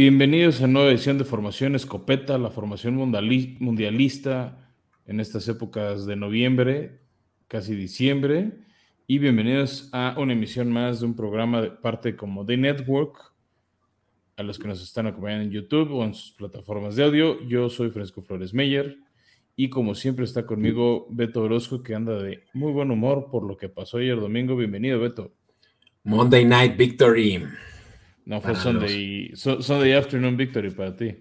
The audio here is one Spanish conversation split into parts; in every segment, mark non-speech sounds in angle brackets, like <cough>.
Bienvenidos a nueva edición de Formación Escopeta, la formación mundialista en estas épocas de noviembre, casi diciembre. Y bienvenidos a una emisión más de un programa de parte como The Network, a los que nos están acompañando en YouTube o en sus plataformas de audio. Yo soy Fresco Flores Meyer y como siempre está conmigo Beto Orozco, que anda de muy buen humor por lo que pasó ayer domingo. Bienvenido, Beto. Monday Night Victory. No fue Sunday, Sunday Afternoon Victory para ti.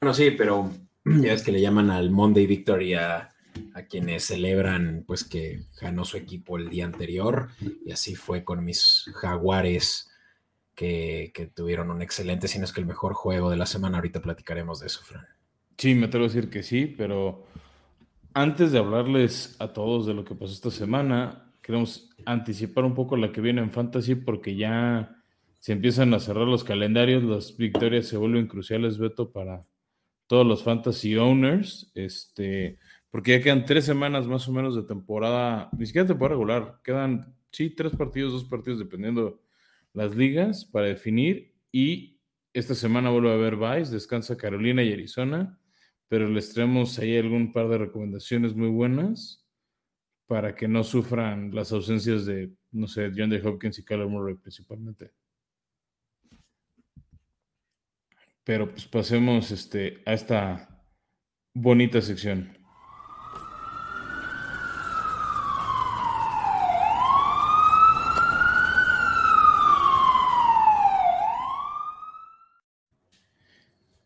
Bueno, sí, pero <clears throat> ya es que le llaman al Monday Victory a, quienes celebran pues que ganó su equipo el día anterior y así fue con mis jaguares que, tuvieron un excelente, si no es que el mejor juego de la semana. Ahorita platicaremos de eso, Fran. Sí, me atrevo a decir que sí, pero antes de hablarles a todos de lo que pasó esta semana, queremos anticipar un poco la que viene en Fantasy porque ya se empiezan a cerrar los calendarios, las victorias se vuelven cruciales, Beto, para todos los fantasy owners, este, porque ya quedan tres semanas más o menos de temporada, ni siquiera temporada regular, quedan, sí, tres partidos, dos partidos, dependiendo las ligas, para definir, y esta semana vuelve a haber Vice, descansa Carolina y Arizona, pero les traemos ahí algún par de recomendaciones muy buenas para que no sufran las ausencias de, no sé, John D. Hopkins y Kyler Murray principalmente. Pero pues pasemos este, a esta bonita sección.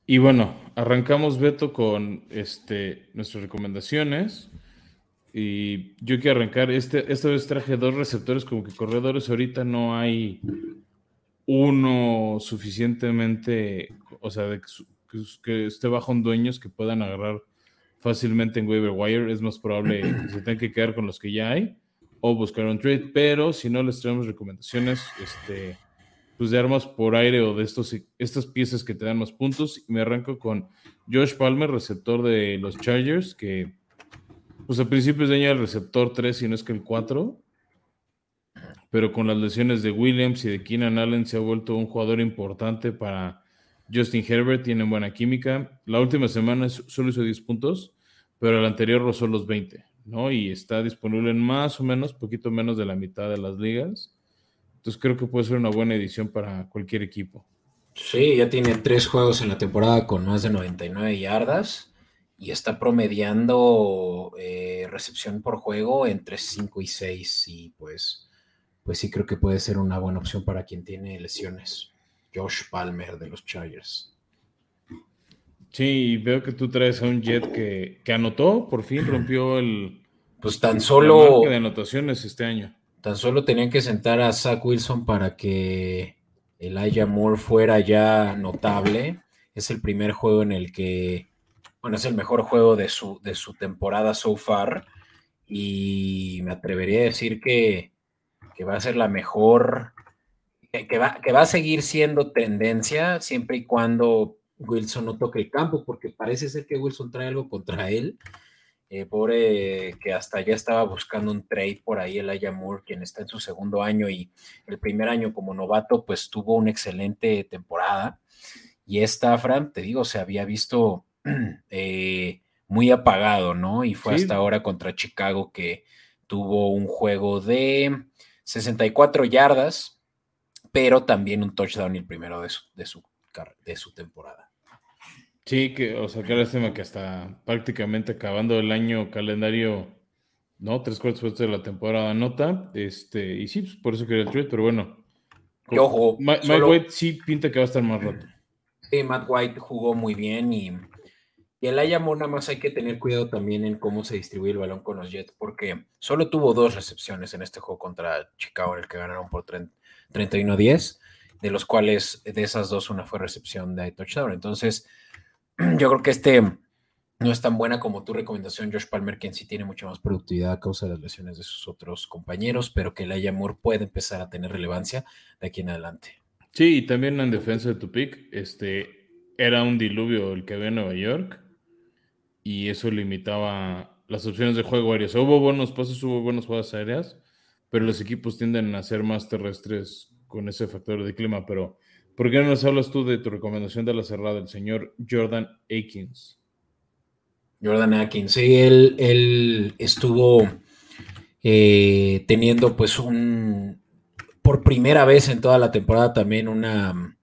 Y bueno, arrancamos Beto con este, nuestras recomendaciones. Y yo quiero arrancar, este, esta vez traje dos receptores como que corredores, ahorita no hay uno suficientemente, o sea, que, esté bajo un dueños que puedan agarrar fácilmente en waiver wire, es más probable que se tengan que quedar con los que ya hay o buscar un trade, pero si no les traemos recomendaciones, este, pues de armas por aire o de estos, estas piezas que te dan más puntos, y me arranco con Josh Palmer, receptor de los Chargers, que pues al principio es de el receptor 3, si no es que el 4, pero con las lesiones de Williams y de Keenan Allen se ha vuelto un jugador importante para Justin Herbert, tienen buena química. La última semana solo hizo 10 puntos, pero el anterior rozó los 20, ¿no? Y está disponible en más o menos, poquito menos de la mitad de las ligas. Entonces creo que puede ser una buena edición para cualquier equipo. Sí, ya tiene tres juegos en la temporada con más de 99 yardas y está promediando eh, recepción por juego entre 5 y 6 y pues pues sí creo que puede ser una buena opción para quien tiene lesiones. Josh Palmer de los Chargers. Sí, veo que tú traes a un Jet que, anotó, por fin <clears throat> rompió el. Pues tan solo. de anotaciones este año. Tan solo tenían que sentar a Zach Wilson para que Elijah Moore fuera ya notable. Es el primer juego en el que. Bueno, es el mejor juego de su, de su temporada so far. Y me atrevería a decir que que va a ser la mejor, que va, que va a seguir siendo tendencia siempre y cuando Wilson no toque el campo, porque parece ser que Wilson trae algo contra él. Eh, pobre que hasta ya estaba buscando un trade por ahí el Ayamur, quien está en su segundo año y el primer año como novato, pues tuvo una excelente temporada. Y esta, Fran, te digo, se había visto <clears throat> eh, muy apagado, ¿no? Y fue hasta ahora contra Chicago que tuvo un juego de 64 yardas, pero también un touchdown el primero de su, de su, de su temporada. Sí, que, o sea, que lástima que hasta prácticamente acabando el año calendario, ¿no? Tres cuartos de la temporada nota, este, y sí, pues, por eso quería el trade, pero bueno. ojo, Mike White sí pinta que va a estar más rato. Sí, Matt White jugó muy bien y y el Ayamor nada más hay que tener cuidado también en cómo se distribuye el balón con los Jets, porque solo tuvo dos recepciones en este juego contra Chicago, en el que ganaron por 31-10, de los cuales de esas dos una fue recepción de touchdown. Entonces, <clears throat> yo creo que este no es tan buena como tu recomendación, Josh Palmer, quien sí tiene mucha más productividad a causa de las lesiones de sus otros compañeros, pero que el Ayamor puede empezar a tener relevancia de aquí en adelante. Sí, y también en defensa de tu pick, este, era un diluvio el que ve en Nueva York y eso limitaba las opciones de juego aéreas. Hubo buenos pasos, hubo buenas jugadas aéreas, pero los equipos tienden a ser más terrestres con ese factor de clima. Pero ¿Por qué no nos hablas tú de tu recomendación de la cerrada, el señor Jordan Akins? Jordan Akins, sí, él, él estuvo eh, teniendo pues un, por primera vez en toda la temporada también una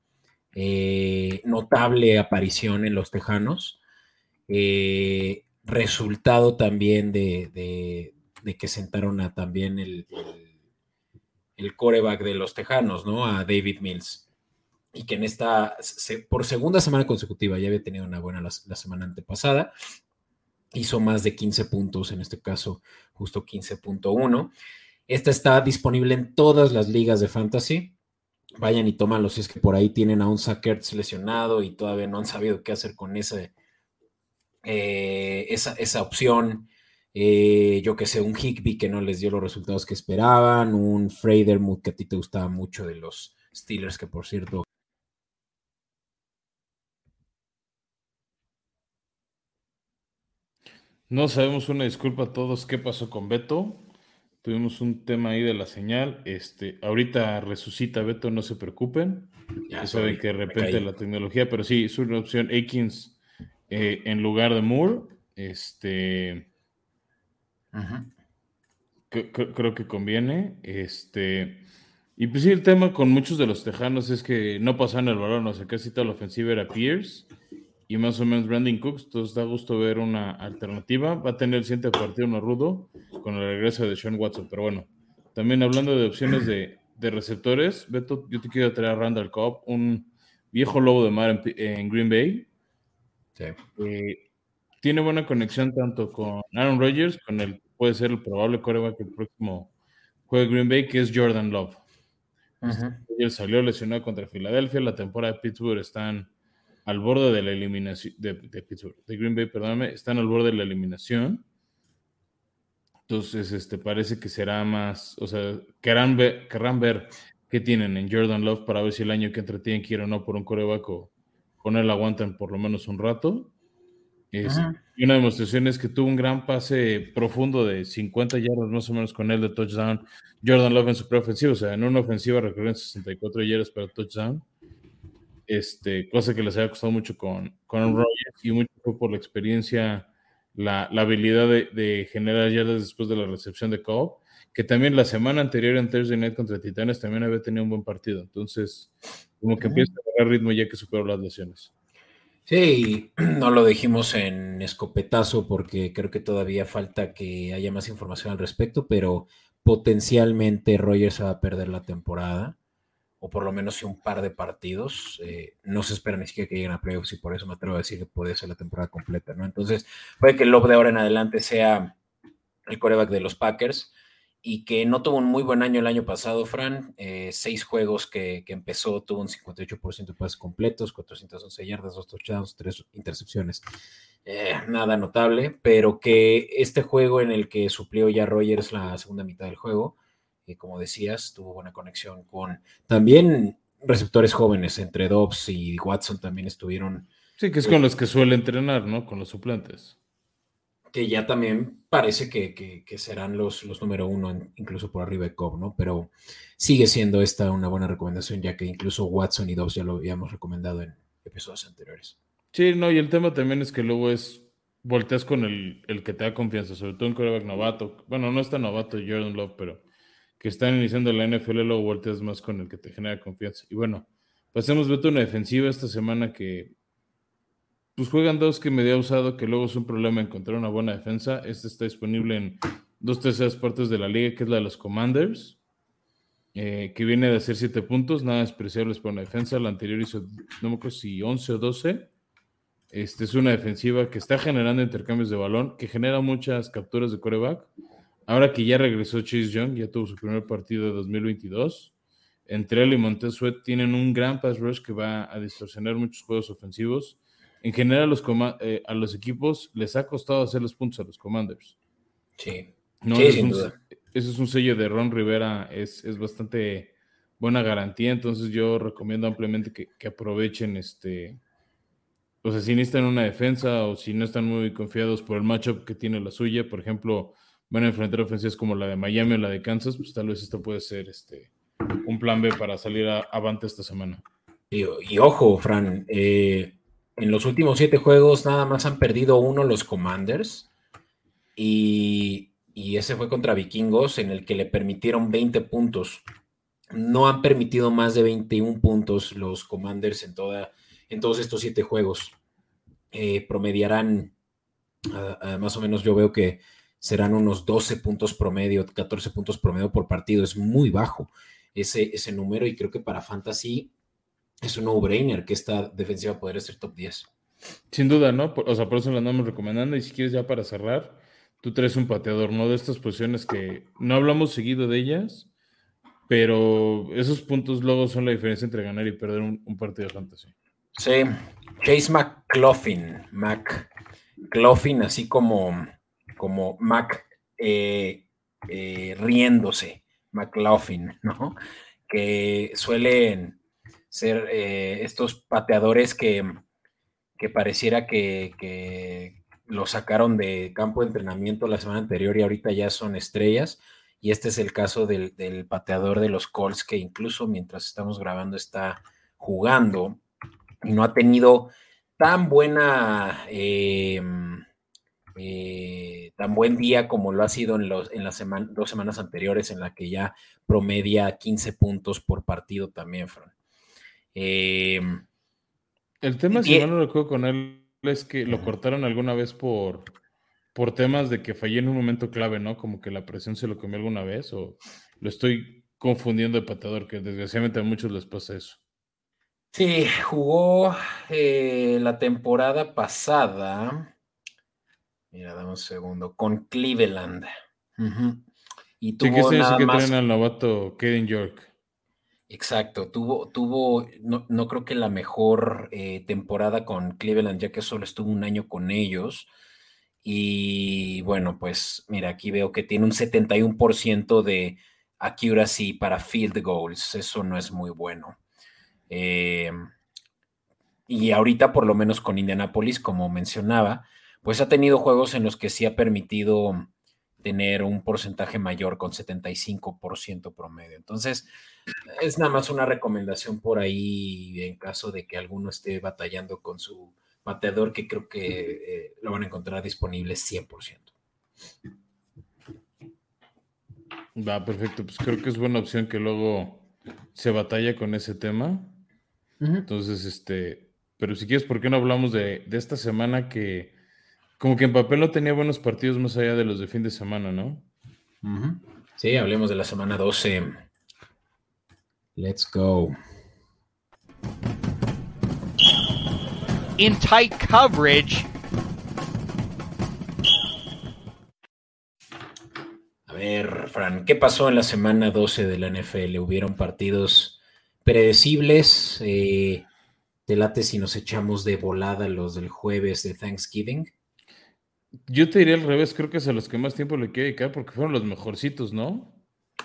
eh, notable aparición en los Tejanos. Eh, resultado también de, que sentaron a también el, el, coreback de los Tejanos, ¿no? A David Mills. Y que en esta, por segunda semana consecutiva, ya había tenido una buena la, semana antepasada, hizo más de 15 puntos, en este caso justo 15.1. Esta está disponible en todas las ligas de fantasy vayan y tómanlo si es que por ahí tienen a un Sackers lesionado y todavía no han sabido qué hacer con ese, eh, esa, opción. Eh, yo que sé, un Higby que no les dio los resultados que esperaban, un Freydermuth que a ti te gustaba mucho de los Steelers, que por cierto. No sabemos una disculpa a todos qué pasó con Beto. Tuvimos un tema ahí de la señal. Este, ahorita resucita Beto, no se preocupen. Ya saben que de repente la tecnología, pero sí, es una opción Akins eh, en lugar de Moore. Este. Creo que conviene. Este. Y pues sí, el tema con muchos de los tejanos es que no pasan el balón, o sea, casi toda la ofensiva era Pierce y más o menos Brandon Cooks, entonces da gusto ver una alternativa. Va a tener el siguiente partido uno rudo con el regreso de Sean Watson, pero bueno, también hablando de opciones de, receptores, Beto, yo te quiero traer a Randall Cobb, un viejo lobo de mar en, Green Bay. Sí. Eh, tiene buena conexión tanto con Aaron Rodgers, con el puede ser el probable coreback que el próximo juegue Green Bay, que es Jordan Love. Él salió lesionado contra Filadelfia, la temporada de Pittsburgh están al borde de la eliminación, de, de, Green Bay, perdóname, están al borde de la eliminación. Entonces, este, parece que será más, o sea, querrán ver, querrán ver qué tienen en Jordan Love para ver si el año que entretienen quiere o no por un coreback o con él aguantan por lo menos un rato. y una demostración es que tuvo un gran pase profundo de 50 yardas más o menos con él de touchdown. Jordan Love en su preofensiva, o sea, en una ofensiva recorrieron 64 yardas para touchdown este, cosa que les había costado mucho con, con Rogers y mucho fue por la experiencia, la, habilidad de, generar yardas después de la recepción de Cobb, que también la semana anterior en Thursday Night contra Titanes también había tenido un buen partido. Entonces, como que empieza a agarrar ritmo ya que superó las lesiones. Sí, <clears throat> no lo dijimos en escopetazo porque creo que todavía falta que haya más información al respecto, pero potencialmente Rogers va a perder la temporada o por lo menos un par de partidos. Eh, no se espera ni siquiera que lleguen a playoffs y por eso me atrevo a decir que puede ser la temporada completa, ¿no? Entonces, puede que el Love de ahora en adelante sea el coreback de los Packers y que no tuvo un muy buen año el año pasado, Fran. Eh, seis juegos que, empezó, tuvo un 58% de pases completos, 411 yardas, dos touchdowns, tres intercepciones. Eh, nada notable, pero que este juego en el que suplió ya Rogers la segunda mitad del juego, como decías, tuvo buena conexión con también receptores jóvenes, entre Dobbs y Watson también estuvieron. Sí, que es con los que suele entrenar, ¿no? Con los suplentes. Que ya también parece que, serán los, los número uno, incluso por arriba de Cobb, ¿no? Pero sigue siendo esta una buena recomendación, ya que incluso Watson y Dobbs ya lo habíamos recomendado en episodios anteriores. Sí, no, y el tema también es que luego es volteas con el, el que te da confianza, sobre todo en coreback novato. Bueno, no está novato Jordan Love, pero que están iniciando la NFL, luego volteas más con el que te genera confianza. Y bueno, pasemos a una defensiva esta semana que pues juegan dos que me había usado, que luego es un problema encontrar una buena defensa. Este está disponible en dos terceras partes de la liga, que es la de los Commanders, eh, que viene de hacer siete puntos, nada despreciables para una defensa. La anterior hizo, no me acuerdo si 11 o 12. Este es una defensiva que está generando intercambios de balón, que genera muchas capturas de coreback Ahora que ya regresó Chase Young, ya tuvo su primer partido de 2022, entre él y Montez Sweat tienen un gran pass rush que va a distorsionar muchos juegos ofensivos. En general, los eh, a los equipos les ha costado hacer los puntos a los Commanders. Sí, no, sin duda. Ese es un sello de Ron Rivera, es, bastante buena garantía, entonces yo recomiendo ampliamente que, que, aprovechen este, o sea, si necesitan una defensa o si no están muy confiados por el matchup que tiene la suya, por ejemplo, van a enfrentar ofensivas como la de Miami o la de Kansas, pues tal vez esto puede ser este, un plan B para salir avante esta semana. Y, ojo, Fran, eh, en los últimos siete juegos nada más han perdido uno los Commanders. Y, ese fue contra Vikingos, en el que le permitieron 20 puntos. No han permitido más de 21 puntos los Commanders en, toda, en todos estos siete juegos. Eh, promediarán, más o menos yo veo que serán unos 12 puntos promedio, 14 puntos promedio por partido. Es muy bajo ese, ese número y creo que para Fantasy es un no-brainer que esta defensiva podría ser top 10. Sin duda, ¿no? O sea, por eso la andamos recomendando. Y si quieres ya para cerrar, tú traes un pateador, ¿no? De estas posiciones que no hablamos seguido de ellas, pero esos puntos luego son la diferencia entre ganar y perder un, partido de fantasy. Sí, Chase McCloughin, McCloughin, así como, como Mac eh, eh, riéndose, McLaughlin, ¿no? Que suelen ser eh, estos pateadores que, que pareciera que, que lo sacaron de campo de entrenamiento la semana anterior y ahorita ya son estrellas. Y este es el caso del, pateador de los Colts, que incluso mientras estamos grabando está jugando y no ha tenido tan buena, em, eh, tan buen día como lo ha sido en, los, en las dos semanas anteriores, en la que ya promedia 15 puntos por partido también, Fran. Em, el tema, si no lo recuerdo con él, es que lo cortaron alguna vez por, por temas de que fallé en un momento clave, ¿no? Como que la presión se lo comió alguna vez, o lo estoy confundiendo de patador, que desgraciadamente a muchos les pasa eso. Sí, jugó eh, la temporada pasada. Mira, dame un segundo. Con Cleveland. Y tuvo sí, que nada que más... al novato Kevin York. Exacto, tuvo, tuvo, no, creo que la mejor eh, temporada con Cleveland, ya que solo estuvo un año con ellos. Y bueno, pues mira, aquí veo que tiene un 71% de accuracy para field goals. Eso no es muy bueno. Eh, y ahorita, por lo menos con Indianapolis, como mencionaba, pues ha tenido juegos en los que sí ha permitido tener un porcentaje mayor con 75% promedio. Entonces, es nada más una recomendación por ahí en caso de que alguno esté batallando con su bateador, que creo que eh, lo van a encontrar disponible 100%. Va, perfecto. Pues creo que es buena opción que luego se batalla con ese tema. Entonces, este, pero si quieres, ¿por qué no hablamos de, de esta semana que como que en papel no tenía buenos partidos más allá de los de fin de semana, ¿no? Sí, hablemos de la semana 12. Let's go. In tight coverage. A ver, Fran, ¿qué pasó en la semana 12 de la NFL? ¿Hubieron partidos predecibles? Eh, ¿Te late si nos echamos de volada los del jueves de Thanksgiving? Yo te diría al revés, creo que es a los que más tiempo le quiero dedicar porque fueron los mejorcitos, ¿no?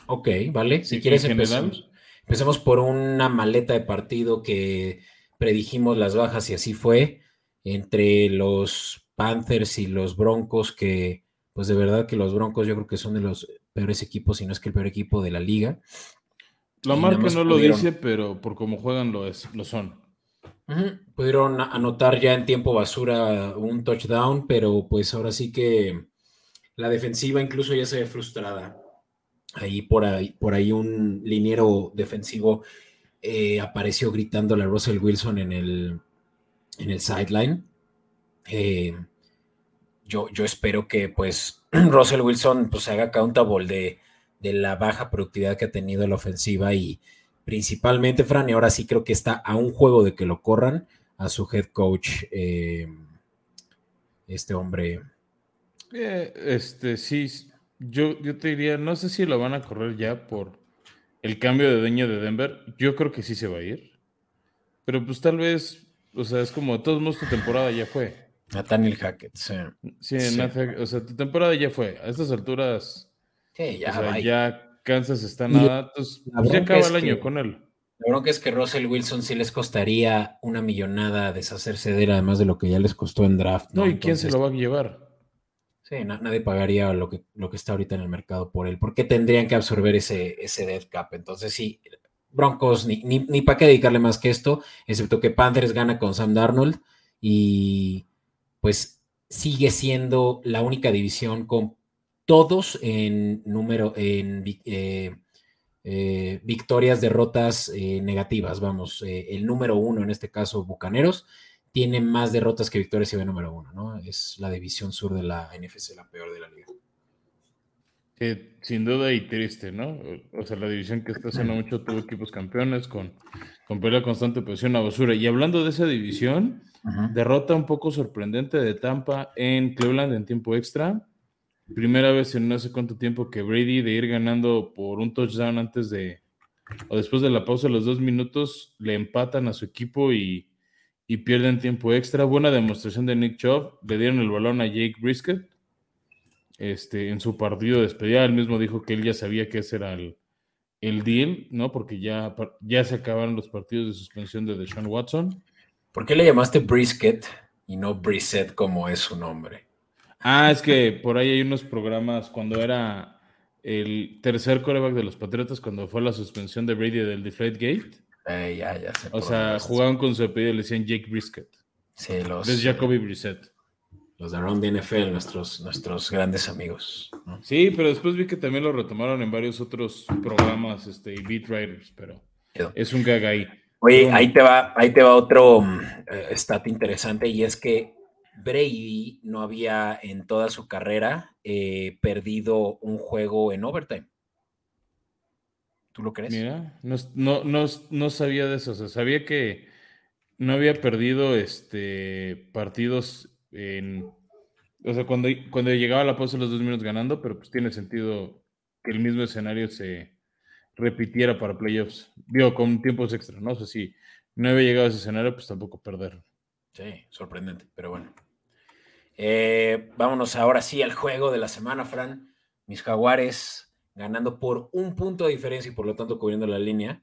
Ok, vale. Si quieres empezamos. Empecemos por una maleta de partido que predijimos las bajas y así fue. Entre los Panthers y los Broncos, que pues de verdad que los Broncos yo creo que son de los peores equipos, si no es que el peor equipo de la liga. La marca no lo dice, pero por cómo juegan lo, es, lo son. Pudieron anotar ya en tiempo basura un touchdown, pero pues ahora sí que la defensiva incluso ya se ve frustrada. Ahí por ahí, por ahí un liniero defensivo eh, apareció gritándole a Russell Wilson en el, en el sideline. Eh, yo, yo espero que pues <clears throat> Russell Wilson pues haga accountable de, de la baja productividad que ha tenido la ofensiva y, principalmente, Fran, y ahora sí creo que está a un juego de que lo corran a su head coach, eh, este hombre. Este, sí, yo, yo te diría, no sé si lo van a correr ya por el cambio de dueño de Denver. Yo creo que sí se va a ir. Pero pues tal vez, o sea, es como, de todos modos tu temporada ya fue. Nathaniel Hackett, sí. Sí, o sea, tu temporada ya fue. A estas alturas, ya, ya Kansas está nada, entonces pues, ya acaba el año con él. La bronca es que Russell Wilson sí les costaría una millonada deshacerse de él, además de lo que ya les costó en draft. No, ¿y quién se lo va a llevar? Sí, nadie pagaría lo que, lo que está ahorita en el mercado por él. ¿Por qué tendrían que absorber ese, ese dead cap? Entonces sí, Broncos, ni, ni, para qué dedicarle más que esto, excepto que Panthers gana con Sam Darnold y pues sigue siendo la única división con todos en número, en eh, eh, victorias, derrotas eh, negativas. Vamos, el número uno, en este caso, Bucaneros, tiene más derrotas que victorias y va número uno, ¿no? Es la división sur de la NFC, la peor de la liga sin duda y triste, ¿no? O sea, la división que está haciendo mucho tuvo equipos campeones con, con pelea constante, posición a basura. Y hablando de esa división, derrota un poco sorprendente de Tampa en Cleveland en tiempo extra. Primera vez en no sé cuánto tiempo que Brady de ir ganando por un touchdown antes de, o después de la pausa de los dos minutos, le empatan a su equipo y, y pierden tiempo extra. Buena demostración de Nick Chubb. Le dieron el balón a Jake Brisket este, en su partido de despedida. Él mismo dijo que él ya sabía que ese era el, deal, ¿no? Porque ya, ya se acabaron los partidos de suspensión de Deshaun Watson. ¿Por qué le llamaste Brisket y no Brisset como es su nombre? Ah, es que por ahí hay unos programas cuando era el tercer coreback de los Patriotas, cuando fue la suspensión de Brady del Deflate Gate. Eh, ya, ya o sea, jugaban con su apellido y le decían Jake Brisket. Sí, los. Es Jacoby Brissett los de Around the NFL, nuestros, nuestros grandes amigos. Sí, pero después vi que también lo retomaron en varios otros programas este, y beat writers, pero es un gag ahí. Oye, ahí te va, ahí te va otro um, eh, stat interesante y es que Brady no había en toda su carrera eh, perdido un juego en overtime. ¿Tú lo crees? Mira, no, no, no, sabía de eso. O sea, sabía que no había perdido este, partidos o sea, cuando, cuando llegaba la pausa los dos minutos ganando, pero pues tiene sentido que el mismo escenario se repitiera para playoffs. Digo, con tiempos extra, ¿no? O sea, si no había llegado a ese escenario, pues tampoco perder. Sí, sorprendente, pero bueno. Eh, vámonos ahora sí al juego de la semana, Fran. Mis jaguares ganando por un punto de diferencia y por lo tanto cubriendo la línea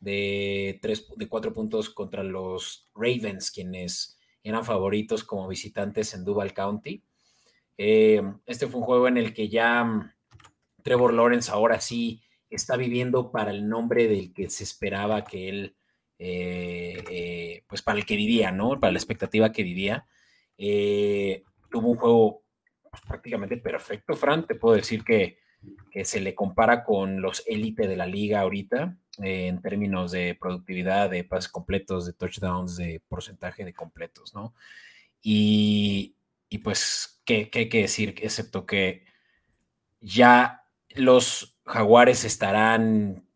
de, tres, de cuatro puntos contra los Ravens, quienes eran favoritos como visitantes en Duval County. Eh, este fue un juego en el que ya mm, Trevor Lawrence ahora sí está viviendo para el nombre del que se esperaba que él, eh, eh, pues para el que vivía, ¿no? Para la expectativa que vivía. tuvo un juego pues, prácticamente perfecto, Fran. Te puedo decir que, que se le compara con los élite de la liga ahorita. Eh, en términos de productividad, de pases completos, de touchdowns, de porcentaje de completos, ¿no? Y, pues, ¿qué, hay que decir? Excepto que ya los jaguares estarán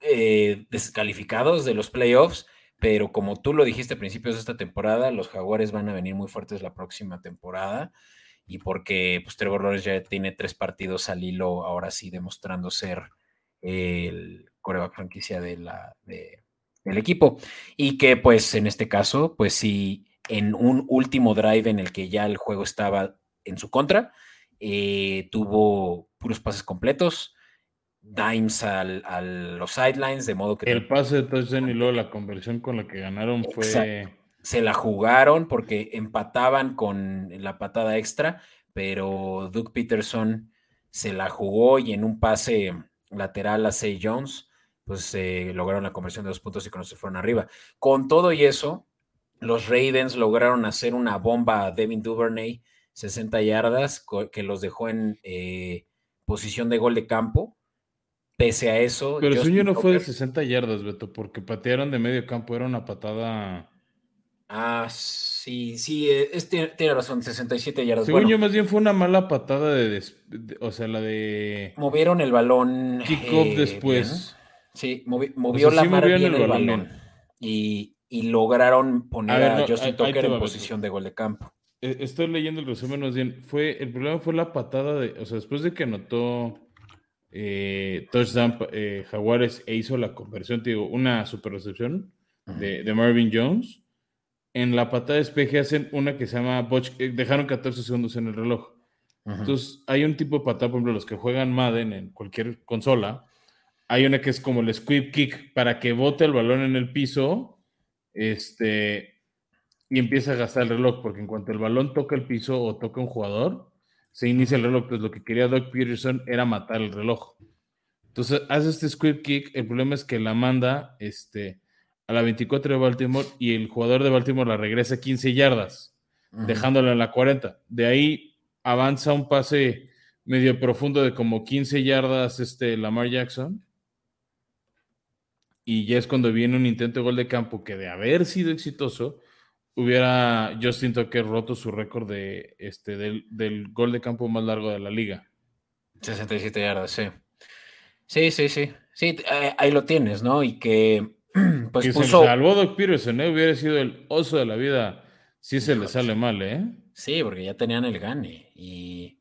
eh, descalificados de los playoffs, pero como tú lo dijiste a principios de esta temporada, los jaguares van a venir muy fuertes la próxima temporada y porque pues, Trevor Lawrence ya tiene tres partidos al hilo, ahora sí demostrando ser el coreback franquicia de la, del equipo. Y que pues en este caso, pues sí, en un último drive en el que ya el juego estaba en su contra, eh, tuvo puros pases completos, dimes al, a los sidelines, de modo que... El pase de touchdown y luego la conversión con la que ganaron fue... Se la jugaron porque empataban con la patada extra, pero Duke Peterson se la jugó y en un pase lateral a Say Jones pues eh, lograron la conversión de dos puntos y con eso fueron arriba. Con todo y eso, los Ravens lograron hacer una bomba a Devin Duvernay, 60 yardas, que los dejó en eh, posición de gol de campo. Pese a eso. Pero el sueño no fue de 60 yardas, Beto, porque patearon de medio campo, era una patada. Ah, sí, sí, eh, tiene razón, 67 yardas. Según yo, más bien fue una mala patada de, o sea, la de... Movieron el balón. Kick-off después. Sí, movió la bien el, balón. Y, lograron poner a, Justin Tucker en posición de gol de campo. E, estoy leyendo el resumen más bien. Fue, el problema fue la patada de, o sea, después de que anotó eh, touchdown eh, Jaguares e hizo la conversión, te digo, una super recepción de, Marvin Jones. En la patada de despeje hacen una que se llama eh, dejaron 14 segundos en el reloj. Entonces, hay un tipo de patada, por ejemplo, los que juegan Madden en cualquier consola, hay una que es como el squib kick para que bote el balón en el piso este, y empieza a gastar el reloj, porque en cuanto el balón toca el piso o toca un jugador, se inicia el reloj. Pues lo que quería Doug Peterson era matar el reloj. Entonces hace este squib kick. El problema es que la manda este, a la 24 de Baltimore y el jugador de Baltimore la regresa 15 yardas, dejándola en la 40. De ahí avanza un pase medio profundo de como 15 yardas este Lamar Jackson. Y ya es cuando viene un intento de gol de campo que de haber sido exitoso, hubiera Justin Tucker roto su récord de, este, del, del, gol de campo más largo de la liga. 67 yardas, sí. Sí, sí, sí. Sí, eh, ahí lo tienes, ¿no? Y que pues y puso... se salvó Doc Peterson, ¿eh? Hubiera sido el oso de la vida si se le sale mal, ¿eh? Sí, porque ya tenían el gane. Y,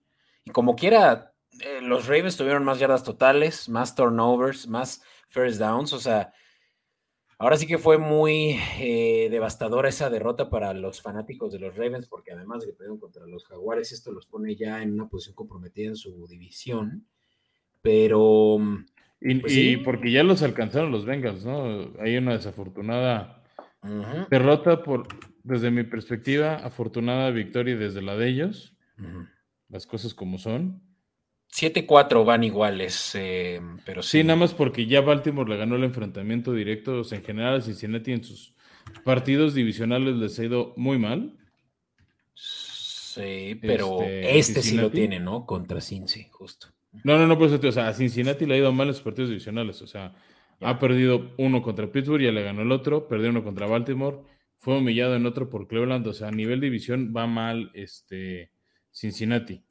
como quiera, eh, los Ravens tuvieron más yardas totales, más turnovers, más first downs. O sea, ahora sí que fue muy eh, devastadora esa derrota para los fanáticos de los Ravens, porque además de que perdieron contra los Jaguares, esto los pone ya en una posición comprometida en su división. Pero pues y, porque ya los alcanzaron los Bengals, ¿no? Hay una desafortunada derrota por, desde mi perspectiva, afortunada victoria desde la de ellos. Las cosas como son. 7-4 van iguales, eh, pero sí. nada más porque ya Baltimore le ganó el enfrentamiento directo. en general a Cincinnati en sus partidos divisionales les ha ido muy mal. Sí, pero este, este sí lo tiene, ¿no? Contra Cincy, justo. No, no, no, por eso, o sea, a Cincinnati le ha ido mal en sus partidos divisionales, o sea, ha perdido uno contra Pittsburgh, ya le ganó el otro, perdió uno contra Baltimore, fue humillado en otro por Cleveland, o sea, a nivel división va mal este Cincinnati.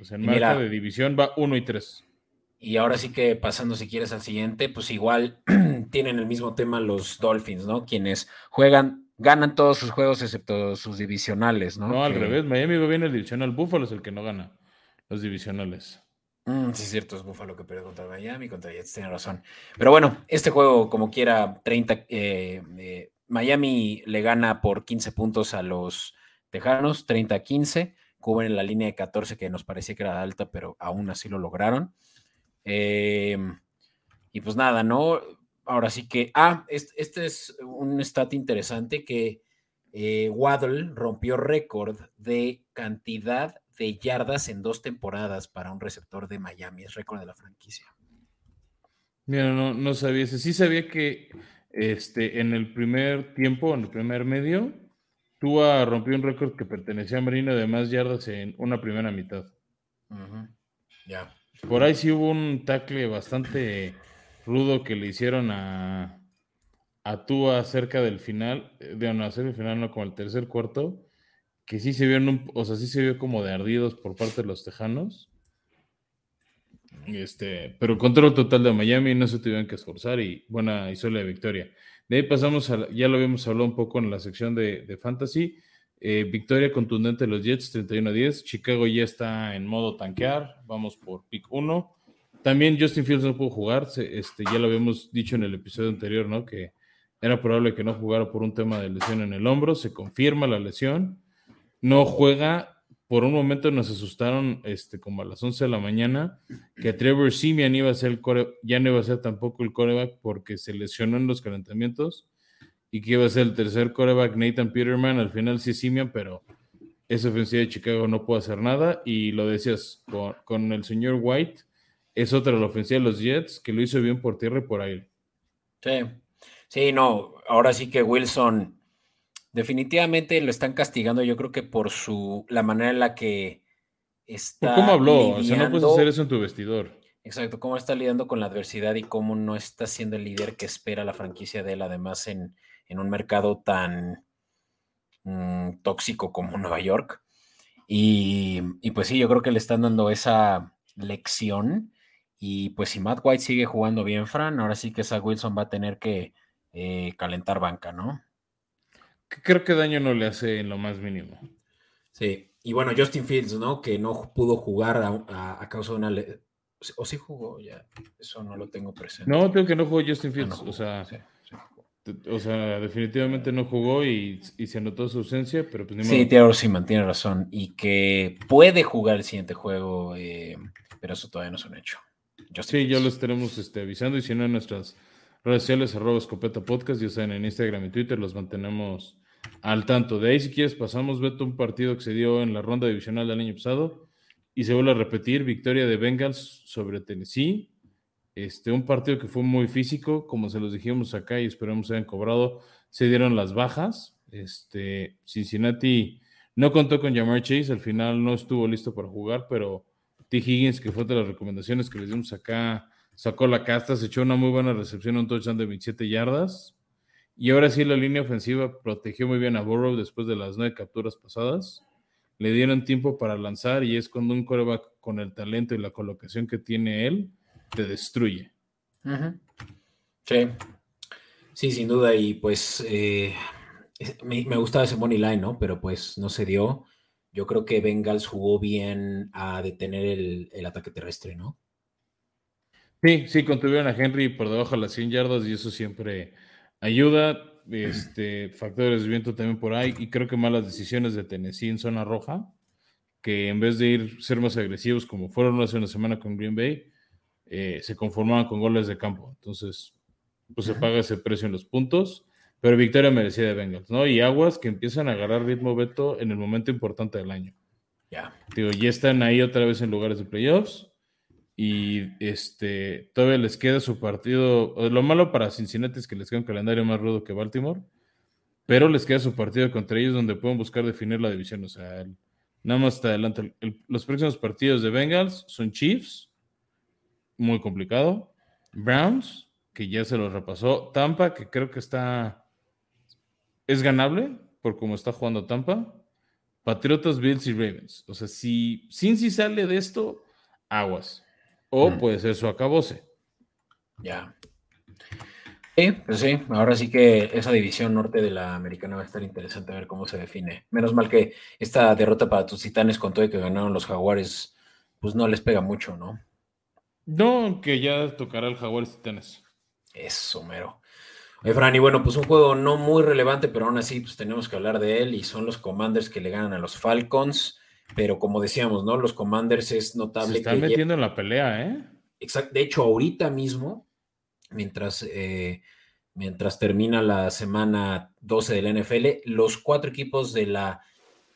O sea, en marca de división va uno y tres. Y ahora sí que pasando, si quieres, al siguiente, pues igual <clears throat> tienen el mismo tema los Dolphins, ¿no? Quienes juegan, ganan todos sus juegos excepto sus divisionales, ¿no? No, al revés, Miami va bien el divisional, Buffalo es el que no gana los divisionales. Mm, sí, es cierto, es Buffalo que perdió contra Miami, contra Jets, tiene razón. Pero bueno, este juego, como quiera, 30, eh, eh, Miami le gana por 15 puntos a los Tejanos, 30-15, cubren la línea de 14 que nos parecía que era alta, pero aún así lo lograron. Em, y pues nada, ¿no? Ahora sí que, ah, este, es un stat interesante que eh, Waddle rompió récord de cantidad de yardas en dos temporadas para un receptor de Miami. Es récord de la franquicia. Mira, no, no sabía eso. Sí sabía que este, en el primer tiempo, en el primer medio, Tua rompió un récord que pertenecía a Marino de más yardas en una primera mitad. Ya. Por ahí sí hubo un tackle bastante rudo que le hicieron a, a Tua cerca del final, eh, de no, hacer el final, no, como el tercer cuarto que sí se vio, o sea, sí se vio como de ardidos por parte de los tejanos. Este, pero control total de Miami, no se tuvieron que esforzar y buena y sólida victoria. De ahí pasamos a, ya lo habíamos hablado un poco en la sección de, Fantasy. Eh, victoria contundente de los Jets, 31 a 10. Chicago ya está en modo tanquear. Vamos por pick 1. También Justin Fields no pudo jugar. este, ya lo habíamos dicho en el episodio anterior, ¿no? Que era probable que no jugara por un tema de lesión en el hombro. Se confirma la lesión no juega. Por un momento nos asustaron este, como a las 11 de la mañana que Trevor Simeon iba a ser el ya no iba a ser tampoco el coreback porque se lesionó en los calentamientos y que iba a ser el tercer coreback Nathan Peterman. Al final sí Simeon, pero esa ofensiva de Chicago no puede hacer nada. Y lo decías con, el señor White, es otra la ofensiva de los Jets que lo hizo bien por tierra y por aire. Sí, sí, no, ahora sí que Wilson Definitivamente lo están castigando, yo creo que por su la manera en la que está. ¿Cómo habló? o sea, no puedes hacer eso en tu vestidor. Exacto, cómo está lidiando con la adversidad y cómo no está siendo el líder que espera la franquicia de él, además en, un mercado tan mm, tóxico como Nueva York. Y, pues sí, yo creo que le están dando esa lección. Y pues si Matt White sigue jugando bien, Fran, ahora sí que esa Wilson va a tener que eh, calentar banca, ¿no? Creo que daño no le hace en lo más mínimo. Sí, y bueno, Justin Fields, ¿no? Que no pudo jugar a, causa de una... O sí jugó, ya, eso no lo tengo presente. No, tengo que no jugó Justin ah, Fields, o sea... O sea, definitivamente no jugó y, se notó su ausencia, pero pues ni Sí, Taylor Seaman tiene razón. Y que puede jugar el siguiente juego, eh, pero eso todavía no es un hecho. sí, ya lo estaremos este, avisando y si no en nuestras redes sociales, arroba escopeta podcast, ya saben, en Instagram y Twitter los mantenemos al tanto. De ahí, si quieres, pasamos, Beto, un partido que se dio en la ronda divisional del año pasado y se vuelve a repetir, victoria de Bengals sobre Tennessee. Este, un partido que fue muy físico, como se los dijimos acá y esperamos hayan cobrado, se dieron las bajas. Este, Cincinnati no contó con Jamar Chase, al final no estuvo listo para jugar, pero T. Higgins, que fue de las recomendaciones que les dimos acá, sacó la casta, se echó una muy buena recepción, un touchdown de 27 yardas. Y ahora sí, la línea ofensiva protegió muy bien a Burrow después de las nueve capturas pasadas. Le dieron tiempo para lanzar y es cuando un coreback con el talento y la colocación que tiene él te destruye. Sí, sí, sin duda. Y pues eh, me, gustaba ese money line, ¿no? Pero pues no se dio. Yo creo que Bengals jugó bien a detener el ataque terrestre, ¿no? Sí, sí, contuvieron a Henry por debajo de las 100 yardas y eso siempre ayuda. Este, factores de viento también por ahí y creo que malas decisiones de Tennessee en zona roja, que en vez de ir ser más agresivos como fueron hace una semana con Green Bay, eh, se conformaban con goles de campo. Entonces, pues se paga ese precio en los puntos, pero victoria merecida de Bengals, ¿no? Y aguas que empiezan a agarrar ritmo Beto en el momento importante del año. Ya. Digo, ya están ahí otra vez en lugares de playoffs y este, todavía les queda su partido. Lo malo para Cincinnati es que les queda un calendario más rudo que Baltimore, pero les queda su partido contra ellos donde pueden buscar definir la división. O sea, nada más hasta adelante. los próximos partidos de Bengals son Chiefs, muy complicado. Browns, que ya se los repasó. Tampa, que creo que está. Es ganable por cómo está jugando Tampa. Patriotas, Bills y Ravens. O sea, si Cincy sale de esto, aguas. O mm. puede ser su acabose. Ya. Sí, pues sí, ahora sí que esa división norte de la americana va a estar interesante a ver cómo se define. Menos mal que esta derrota para tus titanes con todo y que ganaron los jaguares, pues no les pega mucho, ¿no? No, que ya tocará el jaguares titanes. Eso, mero. Oye, Fran, y bueno, pues un juego no muy relevante, pero aún así, pues tenemos que hablar de él y son los Commanders que le ganan a los Falcons. Pero como decíamos, ¿no? Los Commanders es notable. Se están metiendo en la pelea, ¿eh? Exacto. De hecho, ahorita mismo, mientras, eh, mientras termina la semana 12 de la NFL, los cuatro equipos de la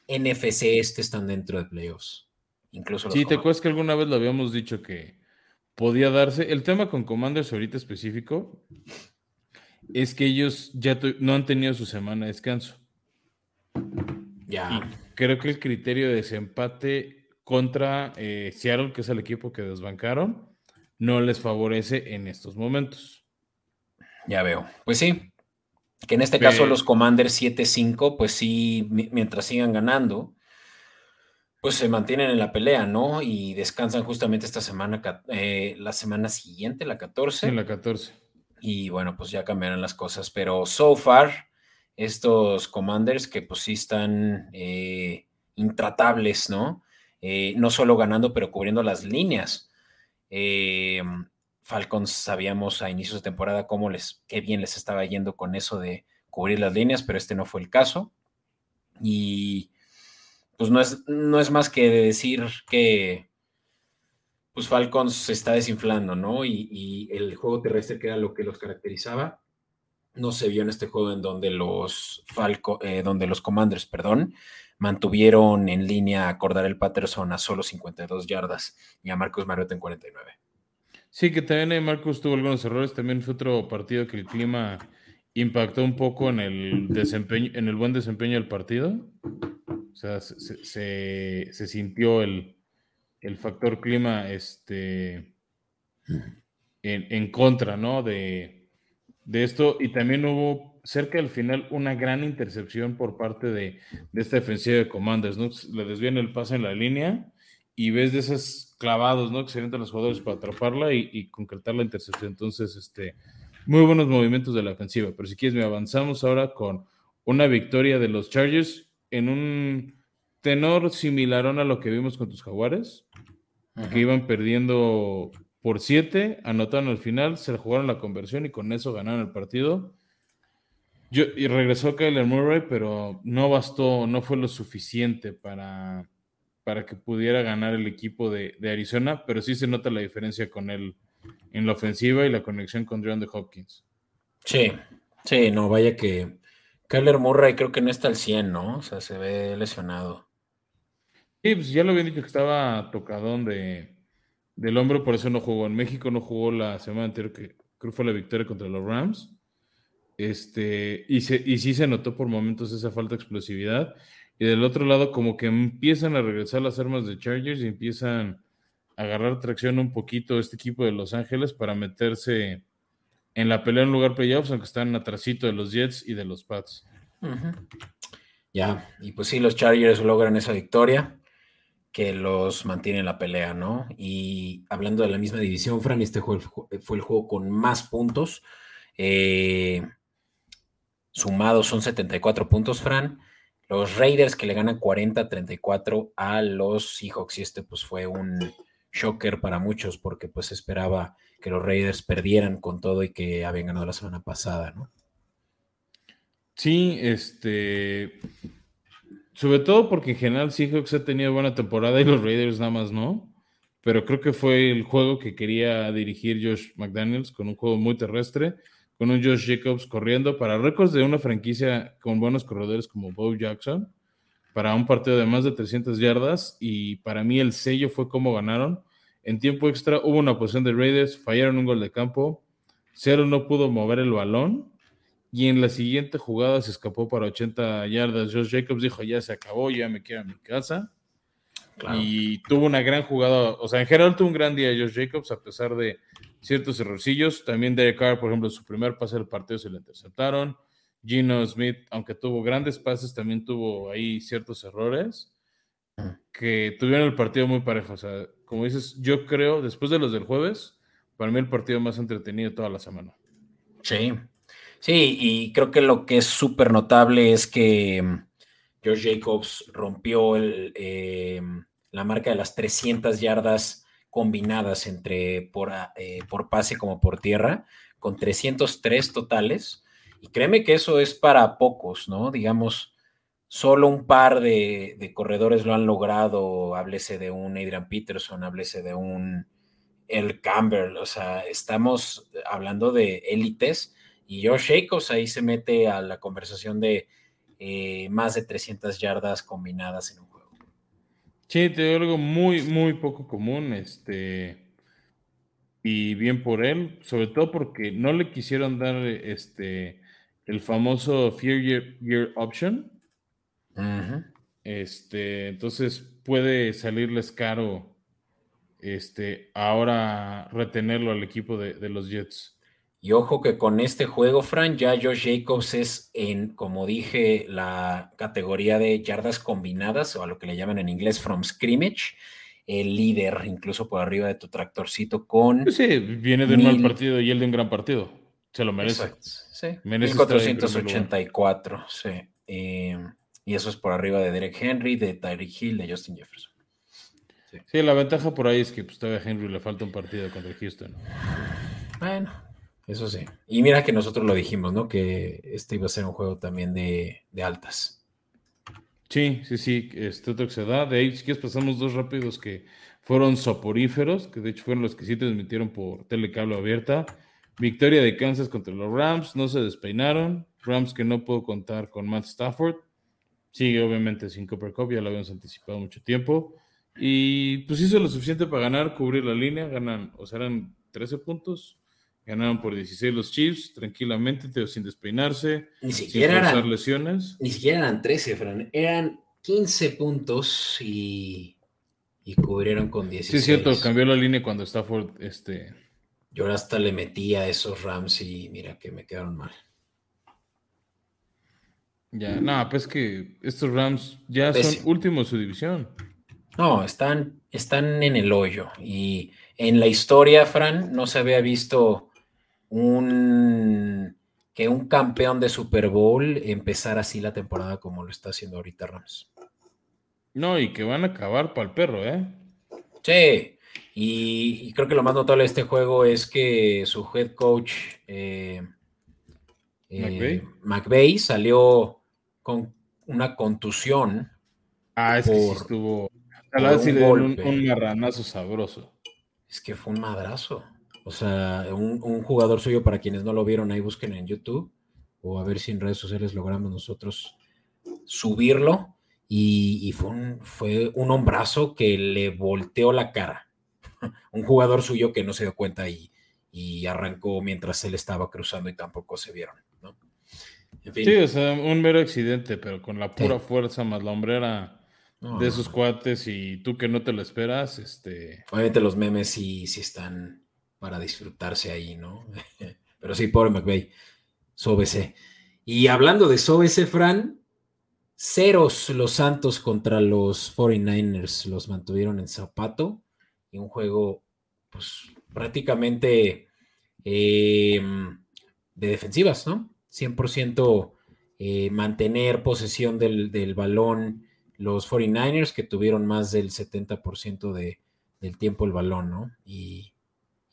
NFC este están dentro de playoffs. Incluso los sí, te acuerdas que alguna vez lo habíamos dicho que podía darse. El tema con Commanders ahorita específico es que ellos ya no han tenido su semana de descanso. Ya creo que el criterio de desempate contra eh, Seattle, que es el equipo que desbancaron, no les favorece en estos momentos. Ya veo. Pues sí, que en este caso los Commanders 7-5, pues sí, mientras sigan ganando, pues se mantienen en la pelea, ¿no? Y descansan justamente esta semana, eh, la semana siguiente, la 14. En la 14. Y bueno, pues ya cambiarán las cosas, pero so far estos commanders que pues sí están eh, intratables, ¿no? Eh, no solo ganando, pero cubriendo las líneas. Eh, Falcons sabíamos a inicios de temporada cómo les, qué bien les estaba yendo con eso de cubrir las líneas, pero este no fue el caso. Y pues no es, no es más que decir que pues Falcons se está desinflando, ¿no? Y, y el juego terrestre que era lo que los caracterizaba, no se vio en este juego en donde los Falco, eh, donde los Commanders, perdón, mantuvieron en línea a el Patterson a solo 52 yardas y a Marcos Mariota en 49. Sí, que también Marcos tuvo algunos errores. También fue otro partido que el clima impactó un poco en el desempeño, en el buen desempeño del partido. O sea, se, sintió el, factor clima este, en, en contra, ¿no? De, de esto y también hubo cerca del final una gran intercepción por parte de, esta defensiva de Commanders, ¿no? Le desvían el pase en la línea y ves de esos clavados, ¿no? Que se los jugadores para atraparla y, concretar la intercepción. Entonces, este, muy buenos movimientos de la ofensiva. Pero si quieres, me avanzamos ahora con una victoria de los Chargers en un tenor similar a lo que vimos con tus Jaguares, que iban perdiendo por 7, anotaron al final, se jugaron la conversión y con eso ganaron el partido. Yo, y regresó Kyler Murray, pero no bastó, no fue lo suficiente para, para que pudiera ganar el equipo de, Arizona, pero sí se nota la diferencia con él en la ofensiva y la conexión con de Hopkins. Sí, sí, no, vaya que Kyler Murray creo que no está al 100, ¿no? O sea, se ve lesionado. Sí, pues ya lo habían dicho que estaba tocadón de, del hombro, por eso no jugó. En México no jugó la semana anterior, que creo fue la victoria contra los Rams. Este, y, y sí se notó por momentos esa falta de explosividad. Y del otro lado, como que empiezan a regresar las armas de Chargers y empiezan a agarrar tracción un poquito este equipo de Los Ángeles para meterse en la pelea en lugar playoffs, aunque están atrasito de los Jets y de los Pats. Ya, y pues sí, los Chargers logran esa victoria que los mantiene en la pelea, ¿no? Y hablando de la misma división, Fran, este fue el juego con más puntos. Eh, sumados son 74 puntos, Fran. Los Raiders que le ganan 40-34 a los Seahawks. Y este pues fue un shocker para muchos porque pues esperaba que los Raiders perdieran con todo y que habían ganado la semana pasada, ¿no? Sí, este sobre todo porque en general Seahawks ha tenido buena temporada y los Raiders nada más no. Pero creo que fue el juego que quería dirigir Josh McDaniels con un juego muy terrestre, con un Josh Jacobs corriendo para récords de una franquicia con buenos corredores como Bo Jackson, para un partido de más de 300 yardas. Y para mí el sello fue cómo ganaron. En tiempo extra hubo una posición de Raiders, fallaron un gol de campo. Cero no pudo mover el balón y en la siguiente jugada se escapó para 80 yardas. Josh Jacobs dijo, ya se acabó, ya me quedo en mi casa. Y tuvo una gran jugada, o sea, en general tuvo un gran día Josh Jacobs, a pesar de ciertos errorcillos. También Derek Carr, por ejemplo, su primer pase del partido se le interceptaron. Gino Smith, aunque tuvo grandes pases, también tuvo ahí ciertos errores que tuvieron el partido muy parejo. O sea, como dices, yo creo, después de los del jueves, para mí el partido más entretenido toda la semana. Sí, Sí, y creo que lo que es súper notable es que mm, George Jacobs rompió eh, la marca de las 300 yardas combinadas entre por, eh, por pase como por tierra, con 303 totales. Y créeme que eso es para pocos, ¿no? Digamos, solo un par de, de corredores lo han logrado. Háblese de un Adrian Peterson, háblese de un El Campbell. O sea, estamos hablando de élites y Josh Jacobs ahí se mete a la conversación de eh, más de 300 yardas combinadas en un juego. Sí, te digo algo muy, muy poco común. Este, y bien por él, sobre todo porque no le quisieron dar este, el famoso Fear Year, Option. Este, entonces puede salirles caro este, ahora retenerlo al equipo de los Jets. Y ojo que con este juego, Fran, ya Josh Jacobs es en, como dije, la categoría de yardas combinadas, o a lo que le llaman en inglés from scrimmage, el líder, incluso por arriba de tu tractorcito con... Sí, viene de un mal partido y él de un gran partido. Se lo merece. Exacto, sí. 1484, sí. Eh, y eso es por arriba de Derek Henry, de Tyreek Hill, de Justin Jefferson. Sí. la ventaja por ahí es que pues, todavía a Henry le falta un partido contra Houston. Bueno, eso sí. Y mira que nosotros lo dijimos, ¿no? Que este iba a ser un juego también de, altas. Sí, sí, sí, este otro que se da. De ahí, si quieres, pasamos dos rápidos que fueron soporíferos, que de hecho fueron los que sí transmitieron por telecable abierta. Victoria de Kansas contra los Rams, no se despeinaron. Rams que no puedo contar con Matt Stafford. Sigue obviamente sin Cooper Cup, ya lo habíamos anticipado mucho tiempo. Y pues hizo lo suficiente para ganar, cubrir la línea, ganan, o sea, eran 13 puntos, Ganaron por 16 los Chiefs, tranquilamente, sin despeinarse, ni siquiera sin eran, lesiones. Ni siquiera eran 13, Fran. Eran 15 puntos y, y cubrieron con 16. Sí, es cierto, cambió la línea cuando Stafford. Este... Yo hasta le metí a esos Rams y mira que me quedaron mal. Ya, no, pues que estos Rams ya son últimos de su división. No, están, están en el hoyo. Y en la historia, Fran, no se había visto un que un campeón de Super Bowl empezar así la temporada como lo está haciendo ahorita Rams. No, y que van a acabar para el perro, ¿eh? Sí, y, creo que lo más notable de este juego es que su head coach eh, eh McVeigh salió con una contusión. Ah, es que estuvo. un, un marranazo sabroso. Es que fue un madrazo. O sea, un, jugador suyo, para quienes no lo vieron, ahí busquen en YouTube o a ver si en redes sociales logramos nosotros subirlo. Y, fue, un, fue un hombrazo que le volteó la cara. <laughs> un jugador suyo que no se dio cuenta y, y arrancó mientras él estaba cruzando y tampoco se vieron, ¿no? Sí, o sea, un mero accidente, pero con la pura fuerza más la hombrera de esos cuates y tú que no te lo esperas, este... Obviamente los memes sí, sí están para disfrutarse ahí, ¿no? <laughs> pero sí, pobre McVeigh, SOBC. Y hablando de SOBC, Fran, ceros los Santos contra los 49ers los mantuvieron en zapato y un juego, pues prácticamente em, de defensivas, ¿no? 100% eh, mantener posesión del, balón los 49ers que tuvieron más del 70% de, del tiempo el balón, ¿no? Y,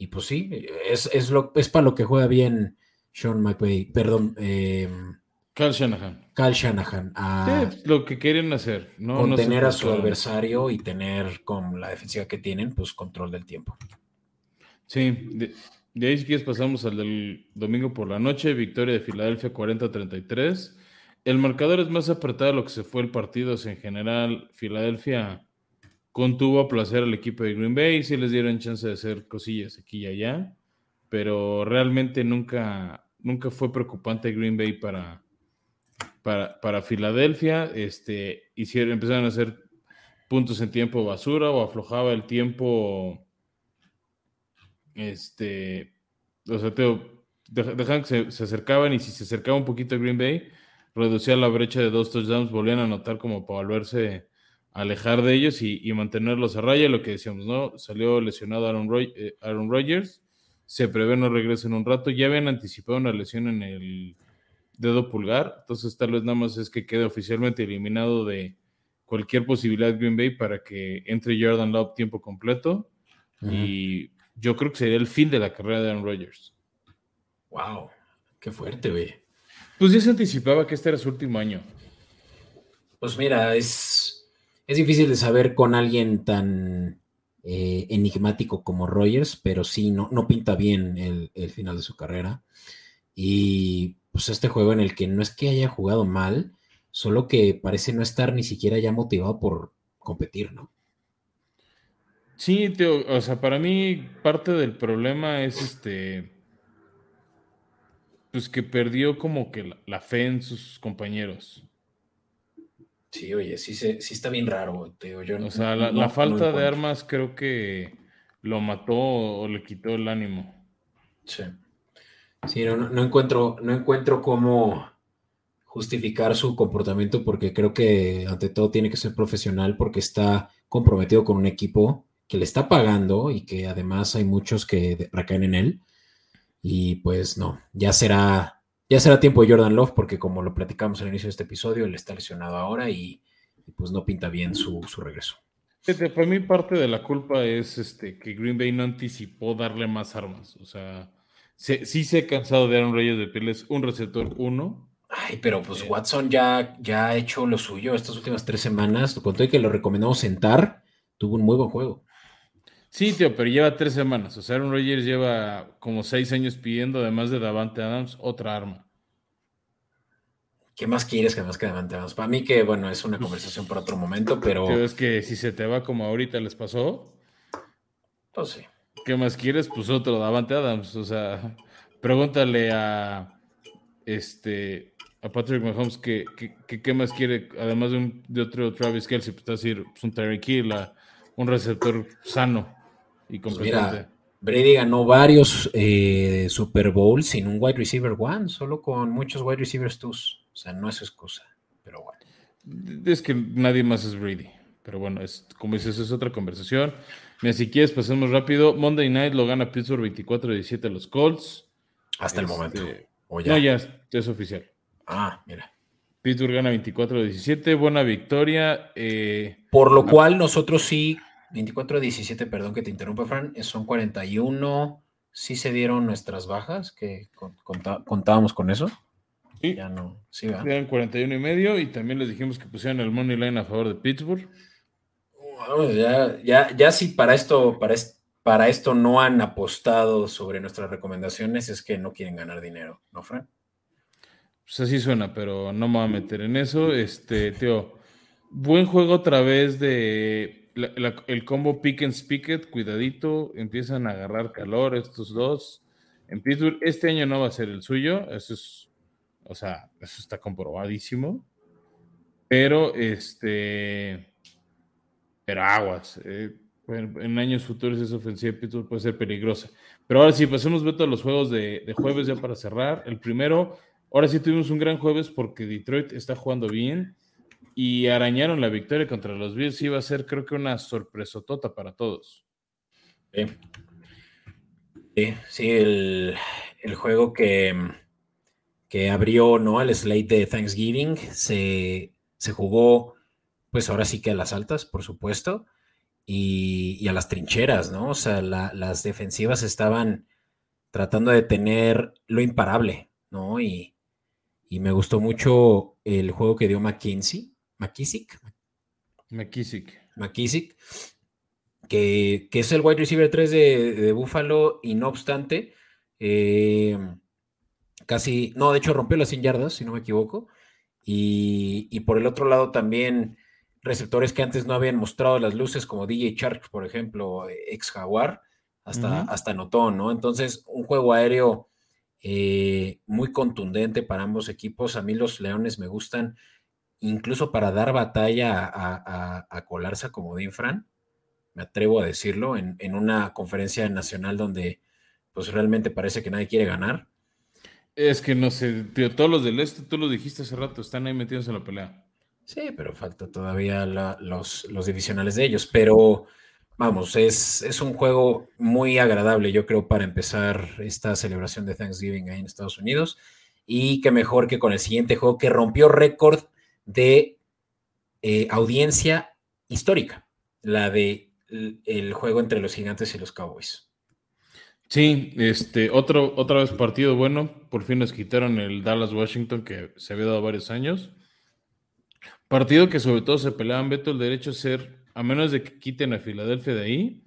pues sí, es, lo, es para lo que juega bien Sean McVay, perdón. Eh, Cal Shanahan. Cal Shanahan. A lo que quieren hacer, ¿no? Contener a su adversario y tener con la defensiva que tienen, pues control del tiempo. Sí, de, de ahí si quieres pasamos al del domingo por la noche, victoria de Filadelfia 40-33. El marcador es más apretado de lo que se fue el partido. en general, Filadelfia contuvo a placer al equipo de Green Bay, sí les dieron chance de hacer cosillas aquí y allá, pero realmente nunca, nunca fue preocupante Green Bay para, para, para Filadelfia. Este, hicieron, empezaron a hacer puntos en tiempo basura o aflojaba el tiempo este, o sea, dejan que se, acercaban y si se acercaba un poquito a Green Bay, reducía la brecha de dos touchdowns, volvían a anotar como para volverse alejar de ellos y, mantenerlos a raya, lo que decíamos, ¿no? Salió lesionado Aaron, eh, Aaron Rodgers, se prevé no regresa en un rato, ya habían anticipado una lesión en el dedo pulgar, entonces tal vez nada más es que quede oficialmente eliminado de cualquier posibilidad Green Bay para que entre Jordan Love tiempo completo y yo creo que sería el fin de la carrera de Aaron Rodgers. Wow, qué fuerte, güey. Pues ya se anticipaba que este era su último año. Pues mira, es, es difícil de saber con alguien tan eh, enigmático como Rogers, pero sí, no, no pinta bien el, final de su carrera. Y pues este juego en el que no es que haya jugado mal, solo que parece no estar ni siquiera ya motivado por competir, ¿no? Sí, tío, o sea, para mí parte del problema es este, pues que perdió como que la, fe en sus compañeros. Sí, oye, sí, sí está bien raro, tío. Yo o sea, la, falta de armas creo que lo mató o le quitó el ánimo. Sí. Sí, no, no encuentro, no encuentro cómo justificar su comportamiento porque creo que ante todo tiene que ser profesional porque está comprometido con un equipo que le está pagando y que además hay muchos que recaen en él. Y pues no, ya será, ya será tiempo de Jordan Love, porque como lo platicamos al inicio de este episodio, él está lesionado ahora y, pues no pinta bien su, regreso. Para mí parte de la culpa es este, que Green Bay no anticipó darle más armas. O sea, sí se ha cansado de Aaron Reyes de Piles, un receptor uno. Ay, pero pues eh. Watson ya, ya ha hecho lo suyo estas últimas tres semanas. Con todo que lo recomendamos sentar, tuvo un muy buen juego. Sí, tío, pero lleva tres semanas. O sea, Aaron Rodgers lleva como seis años pidiendo, además de Davante Adams, otra arma. ¿Qué más quieres que más que Davante Adams? Para mí que, bueno, es una conversación para otro momento, pero... es que si se te va como ahorita les pasó... Pues sí. ¿Qué más quieres? Pues otro Davante Adams. O sea, pregúntale a... Este... A Patrick Mahomes qué, qué, más quiere, además de, un, de otro Travis Kelsey, pues, decir, pues un Tyreek Hill, un receptor sano y pues mira, Brady ganó varios eh, Super Bowls sin un wide receiver one, solo con muchos wide receivers twos. O sea, no es excusa, pero bueno. Es que nadie más es Brady. Pero bueno, es, como dices, es otra conversación. Mira, si quieres, pasemos rápido. Monday Night lo gana Pittsburgh 24-17 a los Colts. Hasta el momento. Este, no, ya es, oficial. Ah, mira. Pittsburgh gana 24-17, buena victoria. Eh, Por lo cual nosotros sí 24 17, perdón que te interrumpa, Fran, son 41. Sí se dieron nuestras bajas, que contábamos con eso. Sí. Ya no, sí, Eran 41 y medio y también les dijimos que pusieran el money line a favor de Pittsburgh. ya, ya, ya si para esto, para, para esto no han apostado sobre nuestras recomendaciones, es que no quieren ganar dinero, ¿no, Fran? Pues así suena, pero no me voy a meter en eso. Este, tío, buen juego otra vez de el combo pick and spicket, cuidadito, empiezan a agarrar calor estos dos. En Pittsburgh, este año no va a ser el suyo, eso es, o sea, eso está comprobadísimo. Pero, este, pero aguas. Eh, en, años futuros esa ofensiva de Pittsburgh puede ser peligrosa. Pero ahora sí, pasemos a los juegos de, de, jueves ya para cerrar. El primero, ahora sí tuvimos un gran jueves porque Detroit está jugando bien y arañaron la victoria contra los Bills. Iba a ser, creo que, una sorpresotota para todos. Sí, sí, el, juego que, que abrió ¿no? el slate de Thanksgiving se, se jugó, pues ahora sí que a las altas, por supuesto y, a las trincheras, ¿no? O sea, las defensivas estaban tratando de tener lo imparable, ¿no? Y, me gustó mucho el juego que dio McKinsey, McKissick. McKissick. McKissick, que, es el wide receiver 3 de, de Buffalo y no obstante, eh, casi, no, de hecho rompió las 100 yardas, si no me equivoco. Y, y por el otro lado también receptores que antes no habían mostrado las luces, como DJ Shark, por ejemplo, ex Jaguar, hasta, hasta notó, ¿no? Entonces, un juego aéreo eh, muy contundente para ambos equipos. A mí los Leones me gustan, incluso para dar batalla a, colarse como Dinfran, me atrevo a decirlo, en, una conferencia nacional donde pues realmente parece que nadie quiere ganar. Es que no sé, tío, todos los del este, tú lo dijiste hace rato, están ahí metidos en la pelea. Sí, pero falta todavía los, los, divisionales de ellos. Pero vamos, es, es, un juego muy agradable, yo creo, para empezar esta celebración de Thanksgiving ahí en Estados Unidos. Y qué mejor que con el siguiente juego que rompió récord de eh, audiencia histórica, la de el juego entre los gigantes y los Cowboys. Sí, este, otro, otra vez partido bueno. Por fin nos quitaron el Dallas Washington que se había dado varios años. Partido que sobre todo se peleaban, Beto, el derecho a ser, a menos de que quiten a Filadelfia de ahí,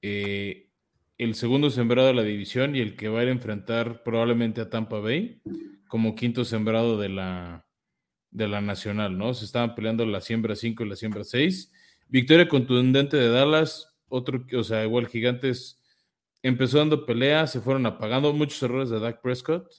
eh, el segundo sembrado de la división y el que va a ir a enfrentar probablemente a Tampa Bay como quinto sembrado de la, de la nacional, ¿no? Se estaban peleando la siembra 5 y la siembra 6. Victoria contundente de Dallas, otro, o sea, igual Gigantes empezó dando pelea, se fueron apagando muchos errores de Dak Prescott.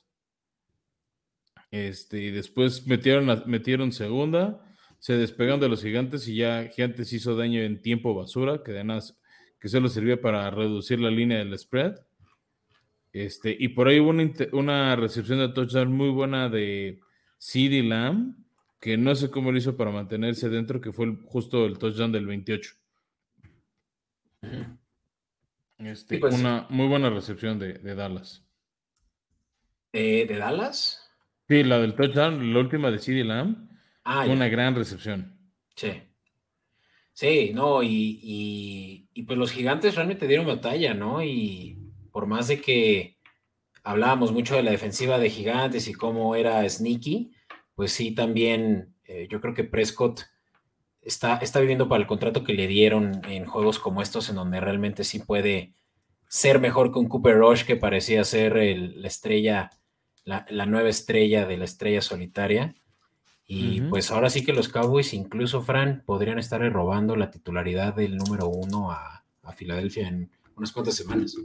Este, y después metieron, metieron segunda se despegaron de los gigantes y ya Gigantes hizo daño en tiempo basura, que además que solo servía para reducir la línea del spread. Este, y por ahí hubo una, recepción de touchdown muy buena de CD Lamb, que no sé cómo lo hizo para mantenerse dentro, que fue justo el touchdown del 28. Este, pues una muy buena recepción de, Dallas. ¿De Dallas? Sí, la del touchdown, la última de CD Lamb Ah, una gran recepción. Sí. Sí, no, y, pues los gigantes realmente dieron batalla, ¿no? Y por más de que hablábamos mucho de la defensiva de gigantes y cómo era sneaky, pues sí, también eh, yo creo que Prescott está, está viviendo para el contrato que le dieron en juegos como estos, en donde realmente sí puede ser mejor que un Cooper Rush, que parecía ser la estrella, la, la, nueva estrella de la estrella solitaria. Y pues ahora sí que los Cowboys, incluso Fran, podrían estar robando la titularidad del número uno a, Filadelfia en unas cuantas semanas.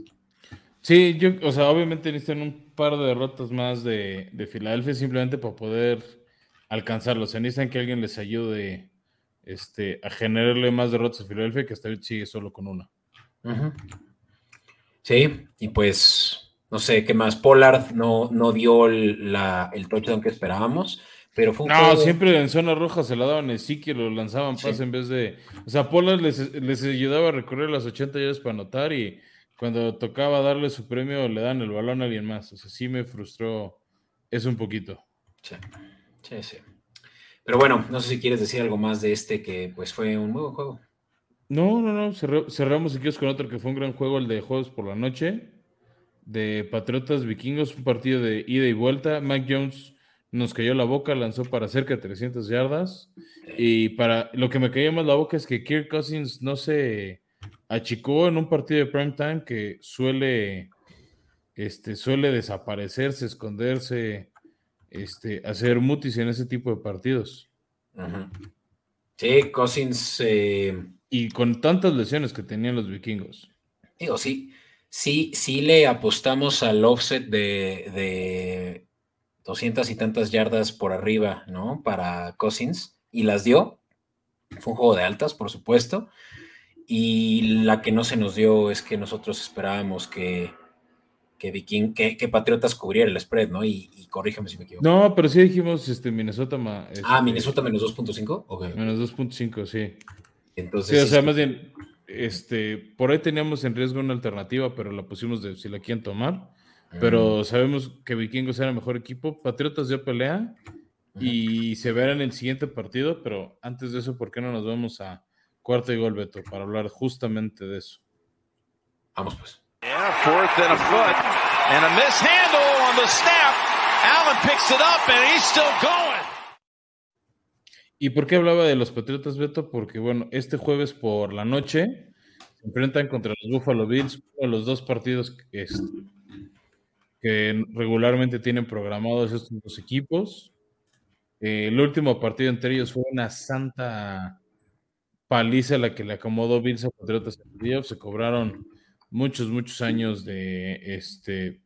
Sí, yo, o sea, obviamente necesitan un par de derrotas más de, Filadelfia simplemente para poder alcanzarlos. O sea, necesitan que alguien les ayude este, a generarle más derrotas a Filadelfia, que hasta hoy sigue solo con una. Sí, y pues, no sé, ¿qué más? Pollard no, no dio el, la, el touchdown que esperábamos. Pero no, siempre en zona roja se la daban a que lo lanzaban pase en vez de. O sea, Pollard les, les, ayudaba a recorrer las 80 yardas para anotar y cuando tocaba darle su premio le dan el balón a alguien más. O sea, sí me frustró eso un poquito. Sí, sí, sí. Pero bueno, no sé si quieres decir algo más de este que pues fue un nuevo juego. No, no, no. cerramos aquí con otro que fue un gran juego, el de Juegos por la Noche, de Patriotas Vikingos, un partido de ida y vuelta. Mac Jones nos cayó la boca, lanzó para cerca de 300 yardas. Y para lo que me cayó más la boca es que Kirk Cousins no se achicó en un partido de prime time que suele, este, suele desaparecerse, esconderse, este, hacer mutis en ese tipo de partidos. Sí, Cousins, eh, Y con tantas lesiones que tenían los vikingos. Digo, sí, sí, sí le apostamos al offset de, de 200 y tantas yardas por arriba, ¿no? Para Cousins, y las dio. Fue un juego de altas, por supuesto. Y la que no se nos dio es que nosotros esperábamos que, que, Viking, que, Patriotas cubriera el spread, ¿no? Y, y, corrígeme si me equivoco. No, pero sí dijimos este, Minnesota. Este, ah, Minnesota menos 2.5. Menos 2.5, sí. Entonces. Sí, o sea, más bien, este, por ahí teníamos en riesgo una alternativa, pero la pusimos de si la quieren tomar. Pero sabemos que Vikingos era el mejor equipo. Patriotas dio pelea y se verá en el siguiente partido, pero antes de eso, ¿por qué no nos vamos a cuarto y gol, Beto, para hablar justamente de eso? Vamos pues. ¿Y por qué hablaba de los Patriotas, Beto? Porque, bueno, este jueves por la noche se enfrentan contra los Buffalo Bills, los dos partidos que, regularmente tienen programados estos dos equipos. Eh, el último partido entre ellos fue una santa paliza la que le acomodó Bills a Patriotas en Se cobraron muchos, muchos años de, este,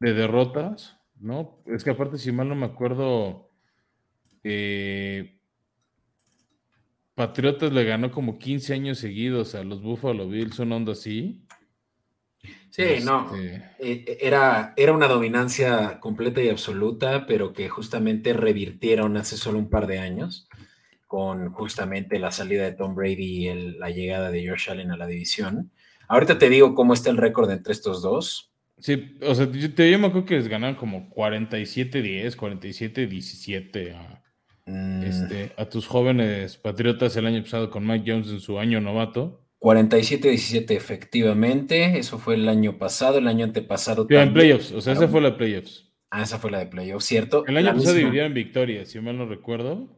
de derrotas, ¿no? Es que aparte, si mal no me acuerdo, eh, Patriotas le ganó como 15 años seguidos a los Buffalo Bills, una onda así. Sí, no. Este eh, era, era una dominancia completa y absoluta, pero que justamente revirtieron hace solo un par de años con justamente la salida de Tom Brady y la llegada de Josh Allen a la división. Ahorita te digo cómo está el récord entre estos dos. Sí, o sea, yo, te, me acuerdo que les ganaron como 47-10, 47-17 a, mm. este, a tus jóvenes patriotas el año pasado con Mike Jones en su año novato. 47-17, efectivamente. Eso fue el año pasado, el año antepasado. en playoffs, o sea, esa fue la de playoffs. Ah, esa fue la de playoffs, ¿cierto? El año pasado dividieron victorias, si mal no recuerdo.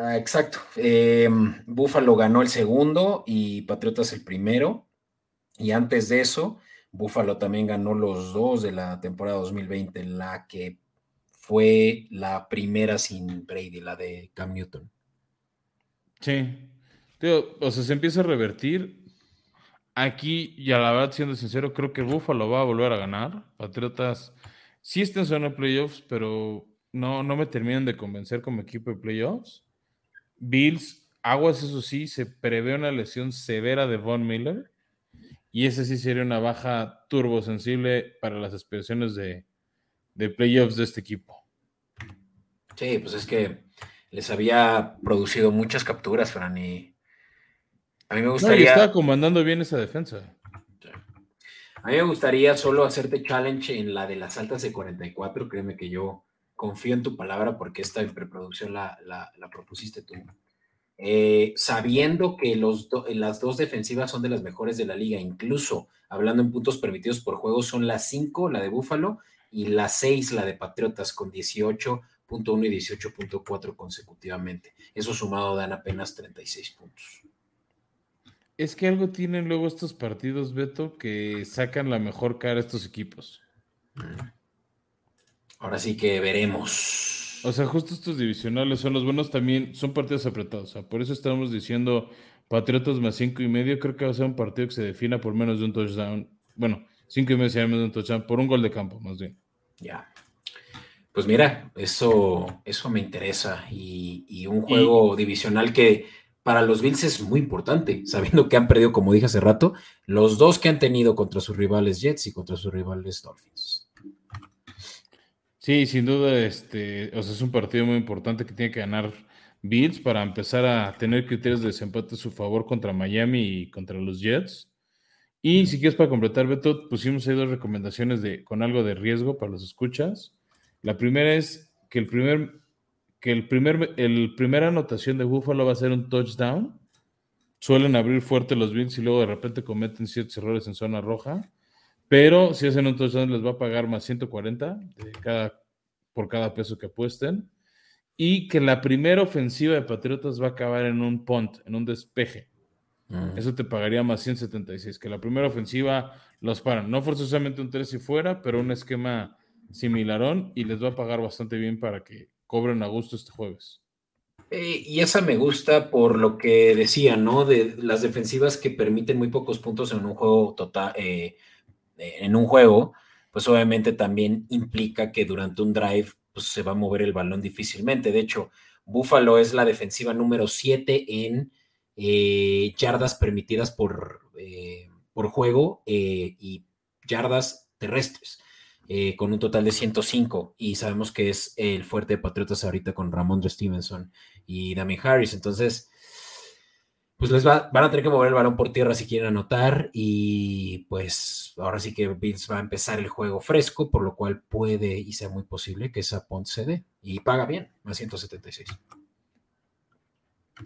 Ah, exacto. Eh, Buffalo ganó el segundo y Patriotas el primero. Y antes de eso, Buffalo también ganó los dos de la temporada 2020, la que fue la primera sin Brady, la de Cam Newton. Sí. o sea, se empieza a revertir. Aquí, y a la verdad, siendo sincero, creo que Buffalo va a volver a ganar. Patriotas sí están en playoffs, pero no, no me terminan de convencer como equipo de playoffs. Bills, aguas, eso sí, se prevé una lesión severa de Von Miller. Y ese sí sería una baja turbosensible para las aspiraciones de, de playoffs de este equipo. Sí, pues es que les había producido muchas capturas, Fran, y a mí me gustaría. No, estaba comandando bien esa defensa. A mí me gustaría solo hacerte challenge en la de las altas de 44. Créeme que yo confío en tu palabra porque esta en preproducción la, propusiste tú. Eh, sabiendo que los las dos defensivas son de las mejores de la liga, incluso hablando en puntos permitidos por juego, son las 5, la de Búfalo, y la 6, la de Patriotas, con 18.1 y 18.4 consecutivamente. Eso sumado dan apenas 36 puntos. Es que algo tienen luego estos partidos, Beto, que sacan la mejor cara a estos equipos. Ahora sí que veremos. O sea, justo estos divisionales son los buenos también, son partidos apretados. O sea, por eso estamos diciendo Patriotas más cinco y medio. Creo que va a ser un partido que se defina por menos de un touchdown. Bueno, cinco y medio sería menos de un touchdown, por un gol de campo, más bien. Ya. Pues mira, eso, eso me interesa. Y, un juego divisional que para los Bills es muy importante, sabiendo que han perdido, como dije hace rato, los dos que han tenido contra sus rivales Jets y contra sus rivales Dolphins. Sí, sin duda, este, o sea, es un partido muy importante que tiene que ganar Bills para empezar a tener criterios de desempate a su favor contra Miami y contra los Jets. Y si quieres para completar, Beto, pusimos ahí dos recomendaciones de, con algo de riesgo para los escuchas. La primera es que el primer que el primer, el primera anotación de Buffalo va a ser un touchdown. Suelen abrir fuerte los Bills y luego de repente cometen ciertos errores en zona roja. Pero si hacen un touchdown les va a pagar más 140 cada, por cada peso que apuesten. Y que la primera ofensiva de Patriotas va a acabar en un punt, en un despeje. Mm. Eso te pagaría más 176. Que la primera ofensiva los paran. No forzosamente un 3 y fuera, pero un esquema similarón y les va a pagar bastante bien para que cobren a gusto este jueves. Eh, y esa me gusta por lo que decía, ¿no? De las defensivas que permiten muy pocos puntos en un juego total, eh, en un juego, pues obviamente también implica que durante un drive pues, se va a mover el balón difícilmente. De hecho, Buffalo es la defensiva número 7 en eh, yardas permitidas por, por juego y yardas terrestres. Eh, con un total de 105 y sabemos que es el fuerte de Patriotas ahorita con Ramón Stevenson y Damien Harris. Entonces, pues les va, van a tener que mover el balón por tierra si quieren anotar y pues ahora sí que Bills va a empezar el juego fresco, por lo cual puede y sea muy posible que esa Pont se dé y paga bien, más 176.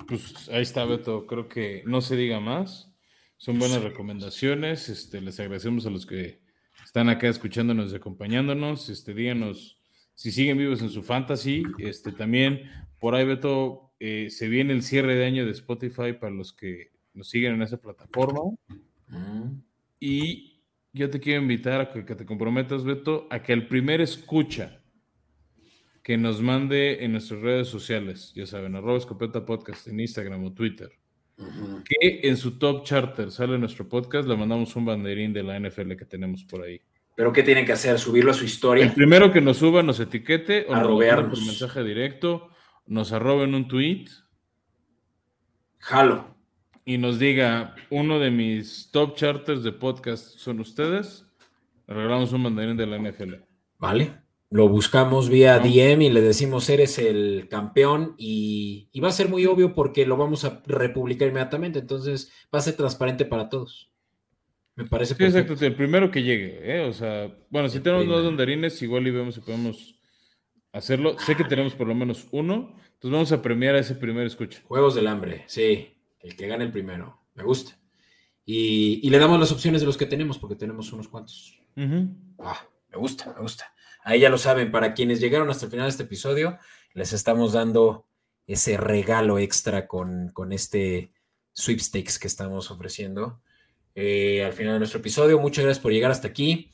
Pues ahí está Beto, creo que no se diga más. Son buenas recomendaciones. Este, les agradecemos a los que están acá escuchándonos y acompañándonos. Este, díganos si siguen vivos en su fantasy. Este, también por ahí, Beto, eh, se viene el cierre de año de Spotify para los que nos siguen en esa plataforma. Mm. Y yo te quiero invitar a que, te comprometas, Beto, a que el primer escucha que nos mande en nuestras redes sociales, ya saben, arroba escopeta podcast en Instagram o Twitter, que en su top charter sale nuestro podcast, le mandamos un banderín de la NFL que tenemos por ahí. ¿Pero qué tienen que hacer? ¿Subirlo a su historia? El primero que nos suba, nos etiquete o nos por mensaje directo, nos arroben un tweet. Jalo. Y nos diga, uno de mis top charters de podcast son ustedes, regalamos un banderín de la NFL. Vale lo buscamos vía DM y le decimos eres el campeón y, va a ser muy obvio porque lo vamos a republicar inmediatamente, entonces va a ser transparente para todos. Me parece sí, exacto, el primero que llegue, ¿eh? o sea, bueno, si tenemos dos donderines, igual y vemos si podemos hacerlo. Sé que tenemos por lo menos uno, entonces vamos a premiar a ese primer escucha. Juegos del hambre, sí, el que gane el primero, me gusta. Y, le damos las opciones de los que tenemos, porque tenemos unos cuantos. Ah, me gusta, me gusta. Ahí ya lo saben, para quienes llegaron hasta el final de este episodio, les estamos dando ese regalo extra con, con este sweepstakes que estamos ofreciendo eh, al final de nuestro episodio. Muchas gracias por llegar hasta aquí.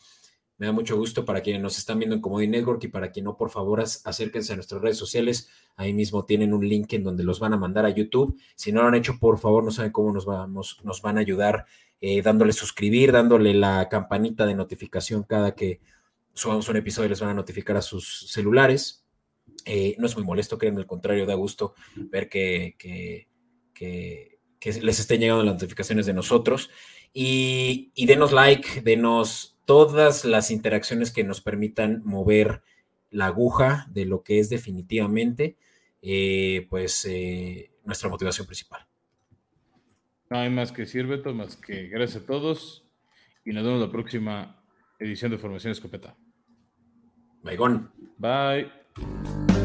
Me da mucho gusto para quienes nos están viendo en Comedy Network y para quien no, por favor, acérquense a nuestras redes sociales. Ahí mismo tienen un link en donde los van a mandar a YouTube. Si no lo han hecho, por favor, no saben cómo nos, van a ayudar eh, dándole suscribir, dándole la campanita de notificación cada que subamos un episodio les van a notificar a sus celulares. Eh, no es muy molesto, créanme, al contrario, da gusto ver que, les estén llegando las notificaciones de nosotros. Y, denos like, denos todas las interacciones que nos permitan mover la aguja de lo que es definitivamente, eh, pues, eh, nuestra motivación principal. No hay más que decir, Beto, más que gracias a todos y nos vemos la próxima edición de Formación Escopeta. Baigón. Bye.